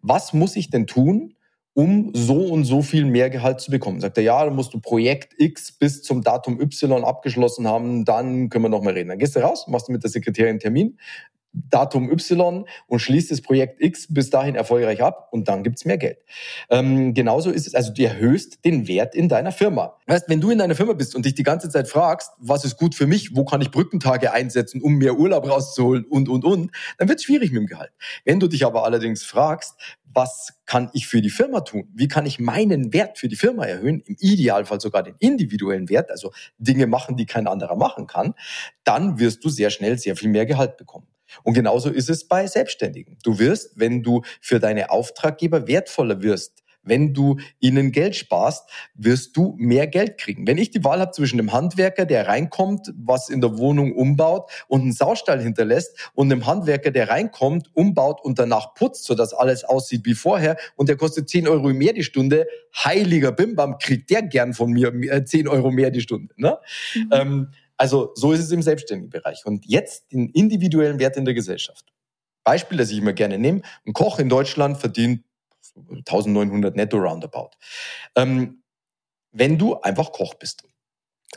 Speaker 2: was muss ich denn tun, um so und so viel mehr Gehalt zu bekommen. Sagt er, ja, dann musst du Projekt X bis zum Datum Y abgeschlossen haben, dann können wir noch mal reden. Dann gehst du raus, machst du mit der Sekretärin Termin, Datum Y und schließt das Projekt X bis dahin erfolgreich ab und dann gibt's mehr Geld. Ähm, genauso ist es, also du erhöhst den Wert in deiner Firma. Weißt, wenn du in deiner Firma bist und dich die ganze Zeit fragst, was ist gut für mich, wo kann ich Brückentage einsetzen, um mehr Urlaub rauszuholen und, und, und, dann wird's schwierig mit dem Gehalt. Wenn du dich aber allerdings fragst, was kann ich für die Firma tun? Wie kann ich meinen Wert für die Firma erhöhen? Im Idealfall sogar den individuellen Wert, also Dinge machen, die kein anderer machen kann. Dann wirst du sehr schnell sehr viel mehr Gehalt bekommen. Und genauso ist es bei Selbstständigen. Du wirst, wenn du für deine Auftraggeber wertvoller wirst, wenn du ihnen Geld sparst, wirst du mehr Geld kriegen. Wenn ich die Wahl habe zwischen einem Handwerker, der reinkommt, was in der Wohnung umbaut und einen Saustall hinterlässt und einem Handwerker, der reinkommt, umbaut und danach putzt, sodass alles aussieht wie vorher und der kostet 10 Euro mehr die Stunde, heiliger Bimbam, kriegt der gern von mir 10 Euro mehr die Stunde. Ne? Mhm. Ähm, also so ist es im selbstständigen Bereich. Und jetzt den individuellen Wert in der Gesellschaft. Beispiel, das ich immer gerne nehme. Ein Koch in Deutschland verdient 1900 netto roundabout. Ähm, wenn du einfach Koch bist.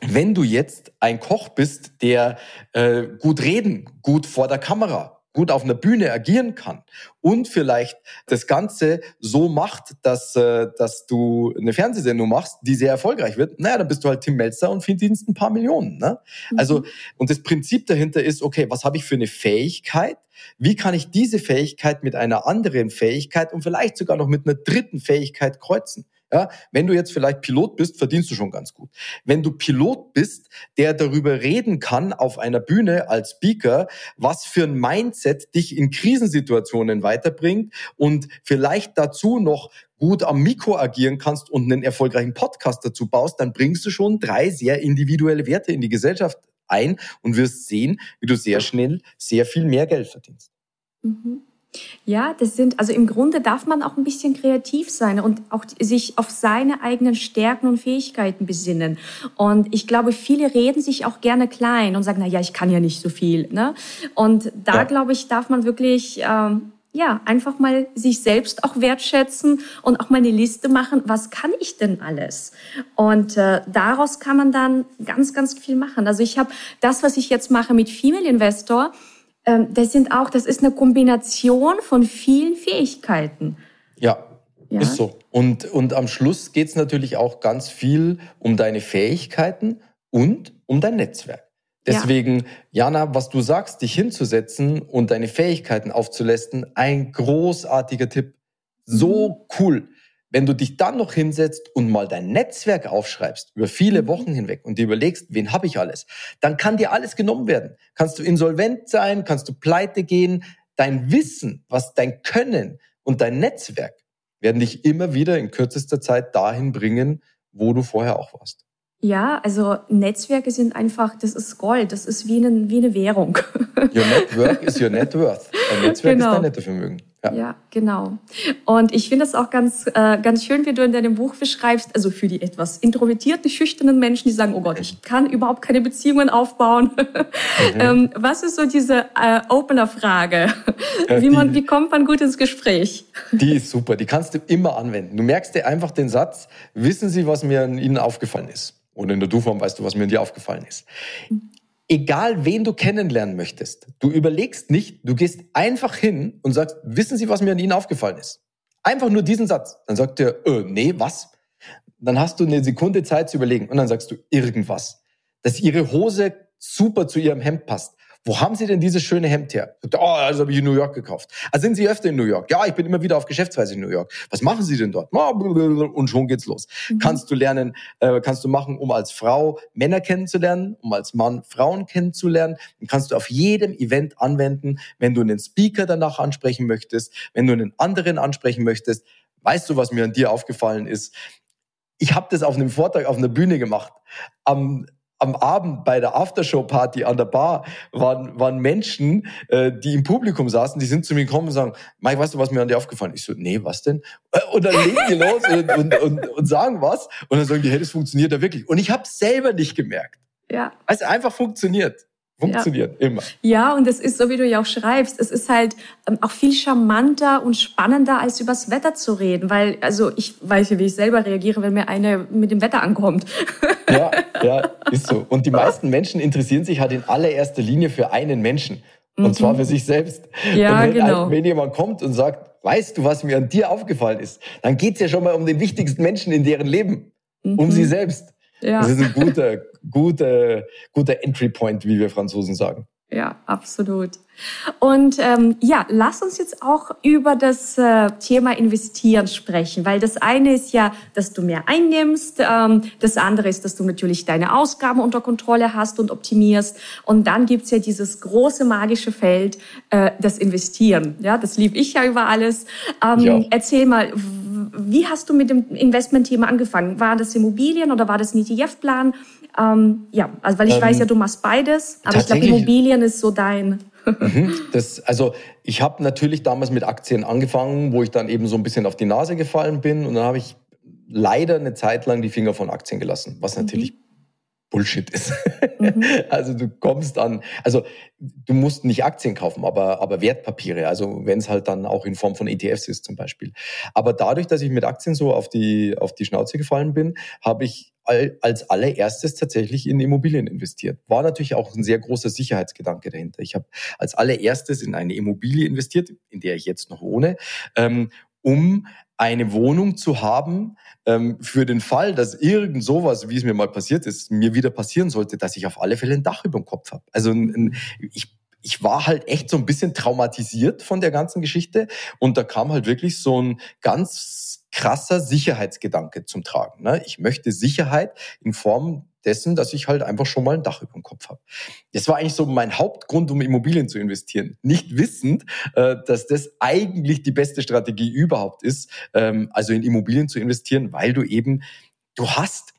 Speaker 2: Wenn du jetzt ein Koch bist, der äh, gut reden, gut vor der Kamera, gut auf einer Bühne agieren kann und vielleicht das Ganze so macht, dass, äh, dass du eine Fernsehsendung machst, die sehr erfolgreich wird, naja, dann bist du halt Tim Melzer und verdienst ein paar Millionen. Ne? Mhm. Also, und das Prinzip dahinter ist, okay, was habe ich für eine Fähigkeit? Wie kann ich diese Fähigkeit mit einer anderen Fähigkeit und vielleicht sogar noch mit einer dritten Fähigkeit kreuzen? Ja, wenn du jetzt vielleicht Pilot bist, verdienst du schon ganz gut. Wenn du Pilot bist, der darüber reden kann auf einer Bühne als Speaker, was für ein Mindset dich in Krisensituationen weiterbringt und vielleicht dazu noch gut am Mikro agieren kannst und einen erfolgreichen Podcast dazu baust, dann bringst du schon drei sehr individuelle Werte in die Gesellschaft ein und wirst sehen, wie du sehr schnell sehr viel mehr Geld verdienst.
Speaker 1: Mhm. Ja, das sind, also im Grunde darf man auch ein bisschen kreativ sein und auch sich auf seine eigenen Stärken und Fähigkeiten besinnen. Und ich glaube, viele reden sich auch gerne klein und sagen, na ja, ich kann ja nicht so viel. Ne? Und da, ja. glaube ich, darf man wirklich, ähm, ja, einfach mal sich selbst auch wertschätzen und auch mal eine Liste machen, was kann ich denn alles? Und äh, daraus kann man dann ganz, ganz viel machen. Also ich habe das, was ich jetzt mache mit Female Investor, das sind auch, das ist eine Kombination von vielen Fähigkeiten.
Speaker 2: Ja, ja. ist so. Und, und am Schluss geht es natürlich auch ganz viel um deine Fähigkeiten und um dein Netzwerk. Deswegen, ja. Jana, was du sagst, dich hinzusetzen und deine Fähigkeiten aufzuleisten, ein großartiger Tipp. So mhm. cool. Wenn du dich dann noch hinsetzt und mal dein Netzwerk aufschreibst über viele mhm. Wochen hinweg und dir überlegst, wen habe ich alles, dann kann dir alles genommen werden. Kannst du insolvent sein, kannst du pleite gehen. Dein Wissen, was dein Können und dein Netzwerk werden dich immer wieder in kürzester Zeit dahin bringen, wo du vorher auch warst.
Speaker 1: Ja, also Netzwerke sind einfach, das ist Gold, das ist wie eine, wie eine Währung.
Speaker 2: Your network *laughs* is your net worth. Ein Netzwerk genau. ist dein Nettovermögen.
Speaker 1: Ja. ja, genau. Und ich finde es auch ganz, äh, ganz schön, wie du in deinem Buch beschreibst, also für die etwas introvertierten, schüchternen Menschen, die sagen, oh Gott, ich kann überhaupt keine Beziehungen aufbauen. *laughs* Mhm. ähm, was ist so diese äh, Opener-Frage? Wie, man, wie kommt man gut ins Gespräch?
Speaker 2: Die ist super, die kannst du immer anwenden. Du merkst dir einfach den Satz, wissen Sie, was mir an Ihnen aufgefallen ist? Oder in der Du-Form weißt du, was mir an dir aufgefallen ist. Mhm egal wen du kennenlernen möchtest, du überlegst nicht, du gehst einfach hin und sagst, wissen Sie, was mir an Ihnen aufgefallen ist? Einfach nur diesen Satz. Dann sagt er, äh, nee, was? Dann hast du eine Sekunde Zeit zu überlegen und dann sagst du irgendwas. Dass Ihre Hose super zu Ihrem Hemd passt wo haben Sie denn dieses schöne Hemd her? Oh, das habe ich in New York gekauft. Also sind Sie öfter in New York? Ja, ich bin immer wieder auf Geschäftsweise in New York. Was machen Sie denn dort? Und schon geht's los. Mhm. Kannst du lernen, äh, kannst du machen, um als Frau Männer kennenzulernen, um als Mann Frauen kennenzulernen. Und kannst du auf jedem Event anwenden, wenn du einen Speaker danach ansprechen möchtest, wenn du einen anderen ansprechen möchtest weißt du, was mir an dir aufgefallen ist? Ich habe das auf einem Vortrag auf einer Bühne gemacht. Am, am Abend bei der Aftershow-Party an der Bar waren, waren Menschen, äh, die im Publikum saßen, die sind zu mir gekommen und sagen, Mike, weißt du, was mir an dir aufgefallen ist? Ich so, nee, was denn? Und dann legen die los und, und, und, und sagen was. Und dann sagen die, hey, das funktioniert ja wirklich. Und ich habe selber nicht gemerkt. Ja. Es einfach funktioniert. Funktioniert ja. immer.
Speaker 1: Ja, und es ist so, wie du ja auch schreibst, es ist halt ähm, auch viel charmanter und spannender, als übers Wetter zu reden, weil, also ich weiß ja, wie ich selber reagiere, wenn mir eine mit dem Wetter ankommt.
Speaker 2: Ja, *laughs* ja, ist so. Und die meisten Menschen interessieren sich halt in allererster Linie für einen Menschen. Und mhm. zwar für sich selbst.
Speaker 1: Ja,
Speaker 2: wenn,
Speaker 1: genau.
Speaker 2: wenn jemand kommt und sagt, weißt du, was mir an dir aufgefallen ist, dann geht's ja schon mal um den wichtigsten Menschen in deren Leben. Mhm. Um sie selbst. Ja. Das ist ein guter, guter, guter Entry Point, wie wir Franzosen sagen.
Speaker 1: Ja, absolut. Und ähm, ja, lass uns jetzt auch über das äh, Thema Investieren sprechen, weil das eine ist ja, dass du mehr einnimmst, ähm, das andere ist, dass du natürlich deine Ausgaben unter Kontrolle hast und optimierst. Und dann gibt's ja dieses große magische Feld, äh, das Investieren. Ja, das lieb ich ja über alles. Ähm, ja. Erzähl mal, wie hast du mit dem Investmentthema angefangen? War das Immobilien oder war das ein ETF-Plan? Ähm, ja, also weil ich ähm, weiß ja, du machst beides, aber ich glaube, Immobilien ist so dein. *laughs*
Speaker 2: Mhm, das, also ich habe natürlich damals mit Aktien angefangen, wo ich dann eben so ein bisschen auf die Nase gefallen bin und dann habe ich leider eine Zeit lang die Finger von Aktien gelassen, was natürlich mhm. Bullshit ist. Mhm. *laughs* Also du kommst an, also du musst nicht Aktien kaufen, aber, aber Wertpapiere, also wenn es halt dann auch in Form von ETFs ist zum Beispiel. Aber dadurch, dass ich mit Aktien so auf die, auf die Schnauze gefallen bin, habe ich als allererstes tatsächlich in Immobilien investiert. War natürlich auch ein sehr großer Sicherheitsgedanke dahinter. Ich habe als allererstes in eine Immobilie investiert, in der ich jetzt noch wohne, ähm, um eine Wohnung zu haben ähm, für den Fall, dass irgend sowas, wie es mir mal passiert ist, mir wieder passieren sollte, dass ich auf alle Fälle ein Dach über dem Kopf habe. Also ein, ich ich war halt echt so ein bisschen traumatisiert von der ganzen Geschichte und da kam halt wirklich so ein ganz krasser Sicherheitsgedanke zum Tragen. Ne? Ich möchte Sicherheit in Form dessen, dass ich halt einfach schon mal ein Dach über dem Kopf habe. Das war eigentlich so mein Hauptgrund, um Immobilien zu investieren. Nicht wissend, äh, dass das eigentlich die beste Strategie überhaupt ist, ähm, also in Immobilien zu investieren, weil du eben, du hast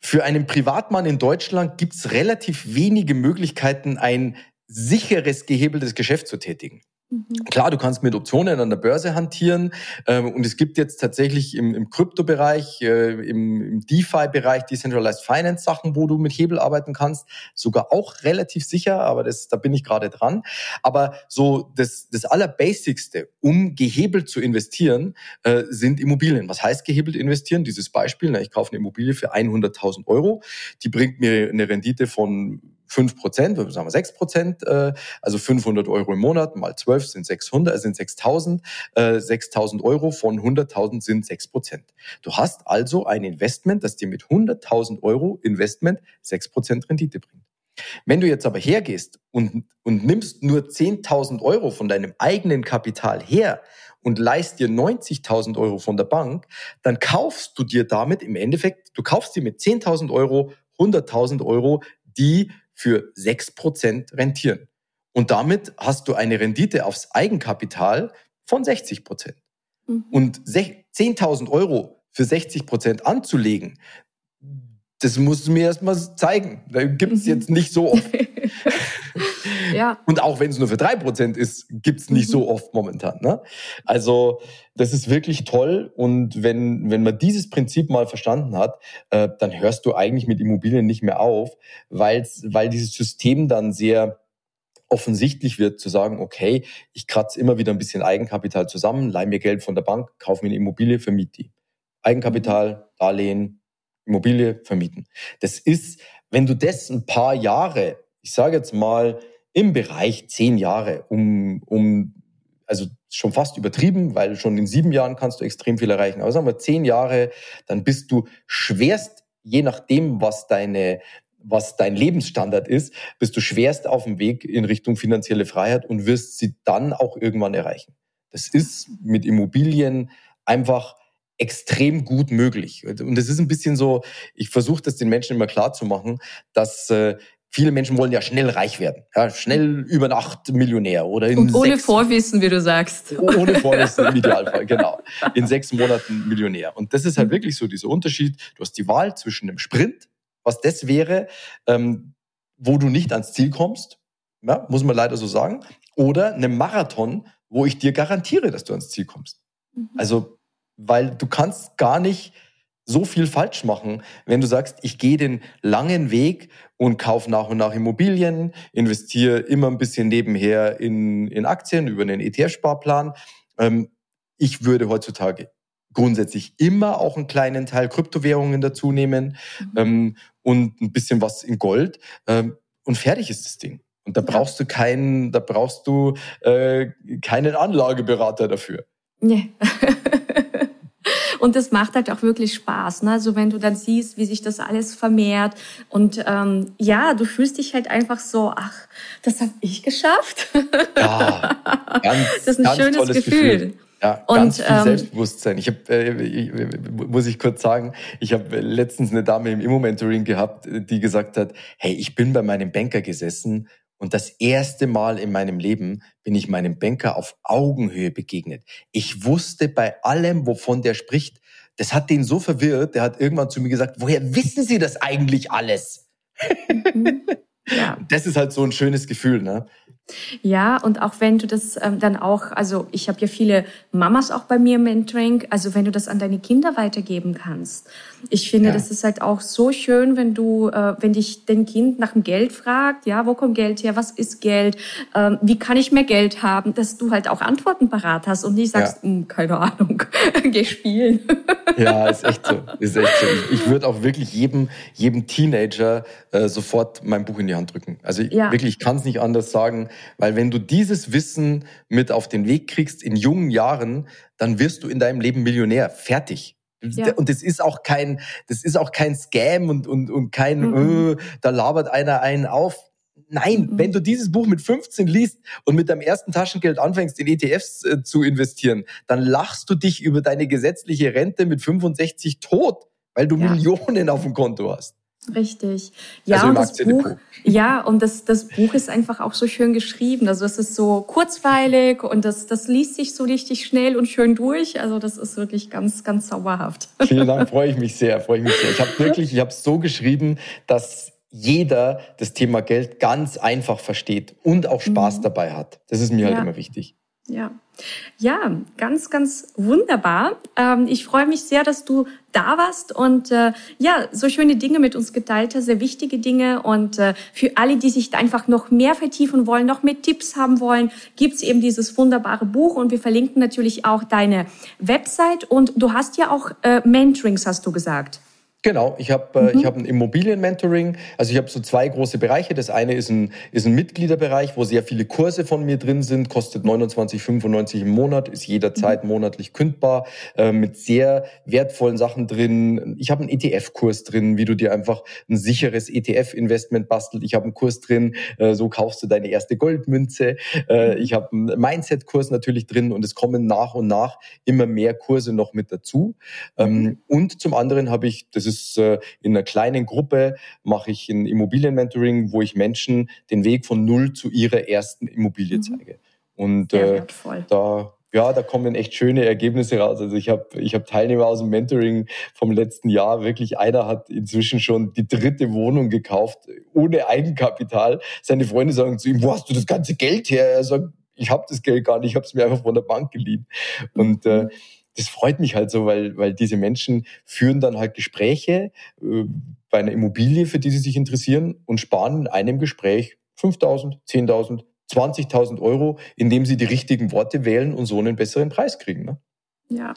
Speaker 2: für einen Privatmann in Deutschland gibt's relativ wenige Möglichkeiten, ein sicheres, gehebeltes Geschäft zu tätigen. Mhm. Klar, du kannst mit Optionen an der Börse hantieren ähm, und es gibt jetzt tatsächlich im, im Kryptobereich, äh, im, im DeFi-Bereich Decentralized Finance Sachen, wo du mit Hebel arbeiten kannst, sogar auch relativ sicher, aber das, da bin ich gerade dran. Aber so das, das Allerbasicste, um gehebelt zu investieren, äh, sind Immobilien. Was heißt gehebelt investieren? Dieses Beispiel, na, ich kaufe eine Immobilie für 100.000 Euro, die bringt mir eine Rendite von 5 Prozent, sagen wir 6 Prozent, äh, also 500 Euro im Monat mal 12 sind 600, äh, sind 6.000, äh, 6.000 Euro von 100.000 sind 6 Prozent. Du hast also ein Investment, das dir mit 100.000 Euro Investment 6 Prozent Rendite bringt. Wenn du jetzt aber hergehst und, und nimmst nur 10.000 Euro von deinem eigenen Kapital her und leist dir 90.000 Euro von der Bank, dann kaufst du dir damit im Endeffekt, du kaufst dir mit 10.000 Euro 100.000 Euro, die für 6% rentieren. Und damit hast du eine Rendite aufs Eigenkapital von 60% Mhm. Und 10.000 Euro für 60% anzulegen, das musst du mir erstmal zeigen. Da gibt es mhm. jetzt nicht so oft. *laughs* ja. Und auch wenn es nur für drei Prozent ist, gibt es nicht mhm. so oft momentan. Ne? Also das ist wirklich toll. Und wenn, wenn man dieses Prinzip mal verstanden hat, äh, dann hörst du eigentlich mit Immobilien nicht mehr auf, weil's, weil dieses System dann sehr offensichtlich wird zu sagen, okay, ich kratze immer wieder ein bisschen Eigenkapital zusammen, leih mir Geld von der Bank, kaufe mir eine Immobilie, vermiete die. Eigenkapital, Darlehen, Immobilie vermieten. Das ist, wenn du das ein paar Jahre, ich sage jetzt mal im Bereich zehn Jahre, um, um also schon fast übertrieben, weil schon in sieben Jahren kannst du extrem viel erreichen. Aber sagen wir zehn Jahre, dann bist du schwerst, je nachdem, was deine, was dein Lebensstandard ist, bist du schwerst auf dem Weg in Richtung finanzielle Freiheit und wirst sie dann auch irgendwann erreichen. Das ist mit Immobilien einfach extrem gut möglich. Und es ist ein bisschen so, ich versuche das den Menschen immer klar zu machen, dass äh, viele Menschen wollen ja schnell reich werden, ja, schnell über Nacht Millionär oder in
Speaker 1: Und ohne Vorwissen, wie du sagst.
Speaker 2: Ohne Vorwissen im *laughs* Idealfall, genau. In sechs Monaten Millionär. Und das ist halt wirklich so dieser Unterschied. Du hast die Wahl zwischen einem Sprint, was das wäre, ähm, wo du nicht ans Ziel kommst, ja, muss man leider so sagen, oder einem Marathon, wo ich dir garantiere, dass du ans Ziel kommst. Mhm. Also, weil du kannst gar nicht so viel falsch machen, wenn du sagst, ich gehe den langen Weg und kaufe nach und nach Immobilien, investiere immer ein bisschen nebenher in, in Aktien über einen ETF-Sparplan. Ähm, ich würde heutzutage grundsätzlich immer auch einen kleinen Teil Kryptowährungen dazu nehmen mhm. ähm, und ein bisschen was in Gold ähm, und fertig ist das Ding. Und da brauchst du keinen, da brauchst du äh, keinen Anlageberater dafür.
Speaker 1: Nee. *laughs* Und das macht halt auch wirklich Spaß. Ne? Also wenn du dann siehst, wie sich das alles vermehrt und ähm, ja, du fühlst dich halt einfach so, ach, das habe ich geschafft. Ja, ganz, *laughs* das ist ein schönes Gefühl. Gefühl.
Speaker 2: Ja, und, ganz viel ähm, Selbstbewusstsein. Ich habe, äh, muss ich kurz sagen, ich habe letztens eine Dame im Immo-Mentoring gehabt, die gesagt hat, hey, ich bin bei meinem Banker gesessen und das erste Mal in meinem Leben bin ich meinem Banker auf Augenhöhe begegnet. Ich wusste bei allem, wovon der spricht, das hat den so verwirrt, der hat irgendwann zu mir gesagt, woher wissen Sie das eigentlich alles? Mhm. Ja. Das ist halt so ein schönes Gefühl, ne?
Speaker 1: Ja, und auch wenn du das ähm, dann auch, also ich habe ja viele Mamas auch bei mir im Mentoring, also wenn du das an deine Kinder weitergeben kannst. Ich finde, ja. das ist halt auch so schön, wenn du, äh, wenn dich dein Kind nach dem Geld fragt, ja, wo kommt Geld her, was ist Geld, ähm, wie kann ich mehr Geld haben, dass du halt auch Antworten parat hast und nicht sagst, ja. Hm, keine Ahnung, *laughs* geh spielen. *laughs*
Speaker 2: Ja, ist echt so, ist echt so. Ich, ich würde auch wirklich jedem, jedem Teenager äh, sofort mein Buch in die Hand drücken. Also ich, ja. wirklich, ich kann es nicht anders sagen weil wenn du dieses Wissen mit auf den Weg kriegst in jungen Jahren, dann wirst du in deinem Leben Millionär. Fertig. Ja. Und das ist auch kein, das ist auch kein Scam und, und, und kein, mhm. äh, da labert einer einen auf. Nein, mhm. wenn du dieses Buch mit 15 liest und mit deinem ersten Taschengeld anfängst, in ETFs äh, zu investieren, dann lachst du dich über deine gesetzliche Rente mit 65 tot, weil du ja. Millionen auf dem Konto hast.
Speaker 1: Richtig. Ja, also und das Buch, ja, und das, das Buch ist einfach auch so schön geschrieben. Also es ist so kurzweilig und das, das liest sich so richtig schnell und schön durch. Also das ist wirklich ganz, ganz zauberhaft.
Speaker 2: Vielen Dank, *laughs* freue ich mich sehr, freue ich mich sehr. Ich habe wirklich, ich habe es so geschrieben, dass jeder das Thema Geld ganz einfach versteht und auch Spaß mhm. dabei hat. Das ist mir halt ja. halt immer wichtig.
Speaker 1: Ja. Ja, ganz, ganz wunderbar. Ähm, ich freue mich sehr, dass du da warst und äh, ja, so schöne Dinge mit uns geteilt hast, sehr wichtige Dinge. Und äh, für alle, die sich einfach noch mehr vertiefen wollen, noch mehr Tipps haben wollen, gibt's eben dieses wunderbare Buch und wir verlinken natürlich auch deine Website. Und du hast ja auch äh, Mentorings, hast du gesagt.
Speaker 2: Genau, ich habe äh, mhm. ich hab ein Immobilien-Mentoring. Also ich habe so zwei große Bereiche. Das eine ist ein, ist ein Mitgliederbereich, wo sehr viele Kurse von mir drin sind, kostet 29,95 im Monat, ist jederzeit mhm. monatlich kündbar, äh, mit sehr wertvollen Sachen drin. Ich habe einen ETF-Kurs drin, wie du dir einfach ein sicheres ETF-Investment bastelt. Ich habe einen Kurs drin, äh, so kaufst du deine erste Goldmünze. Äh, mhm. ich habe einen Mindset-Kurs natürlich drin und es kommen nach und nach immer mehr Kurse noch mit dazu. Ähm, mhm. und zum anderen habe ich, das ist ist äh, in einer kleinen Gruppe, mache ich ein Immobilienmentoring, wo ich Menschen den Weg von null zu ihrer ersten Immobilie mhm. zeige. Und äh, da ja, da kommen echt schöne Ergebnisse raus. Also ich habe ich hab Teilnehmer aus dem Mentoring vom letzten Jahr. Wirklich einer hat inzwischen schon die dritte Wohnung gekauft, ohne Eigenkapital. Seine Freunde sagen zu ihm, wo hast du das ganze Geld her? Er sagt, ich habe das Geld gar nicht, ich habe es mir einfach von der Bank geliehen. Und äh, mhm das freut mich halt so, weil, weil diese Menschen führen dann halt Gespräche äh, bei einer Immobilie, für die sie sich interessieren und sparen in einem Gespräch 5.000, 10.000, 20.000 Euro, indem sie die richtigen Worte wählen und so einen besseren Preis kriegen. Ne?
Speaker 1: Ja.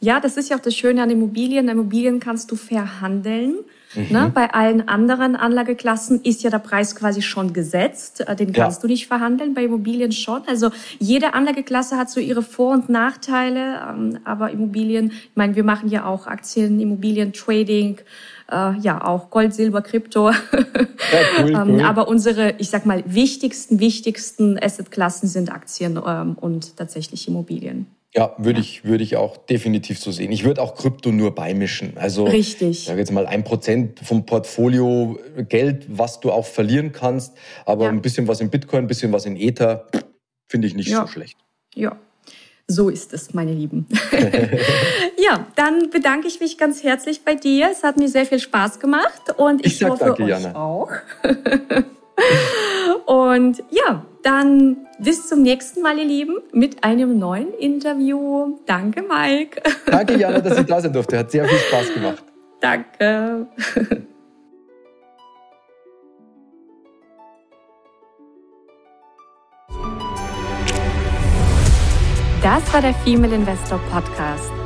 Speaker 1: Ja, das ist ja auch das Schöne an Immobilien. Immobilien kannst du verhandeln. Mhm. Ne? Bei allen anderen Anlageklassen ist ja der Preis quasi schon gesetzt. Äh, den kannst ja. du nicht verhandeln, bei Immobilien schon. Also jede Anlageklasse hat so ihre Vor- und Nachteile. Ähm, aber Immobilien, ich meine, wir machen ja auch Aktien, Immobilien, Trading, äh, ja auch Gold, Silber, Krypto. *laughs* Ja, cool, ähm, cool. Aber unsere, ich sag mal, wichtigsten, wichtigsten Assetklassen sind Aktien ähm, und tatsächlich Immobilien.
Speaker 2: Ja, würde ja. ich, würde ich auch definitiv so sehen. Ich würde auch Krypto nur beimischen. Also,
Speaker 1: Richtig.
Speaker 2: Ich sage jetzt mal ein Prozent vom Portfolio Geld, was du auch verlieren kannst. Aber ja. ein bisschen was in Bitcoin, ein bisschen was in Ether, finde ich nicht
Speaker 1: ja.
Speaker 2: so schlecht.
Speaker 1: Ja. So ist es, meine Lieben. *laughs* ja, dann bedanke ich mich ganz herzlich bei dir. Es hat mir sehr viel Spaß gemacht und ich, ich hoffe danke, euch Jana. auch. *laughs* und ja, dann bis zum nächsten Mal, ihr Lieben, mit einem neuen Interview. Danke, Mike.
Speaker 2: Danke, Jana, dass ich *laughs* da sein durfte. Hat sehr viel Spaß gemacht.
Speaker 1: Danke. Das war der Female Investor Podcast.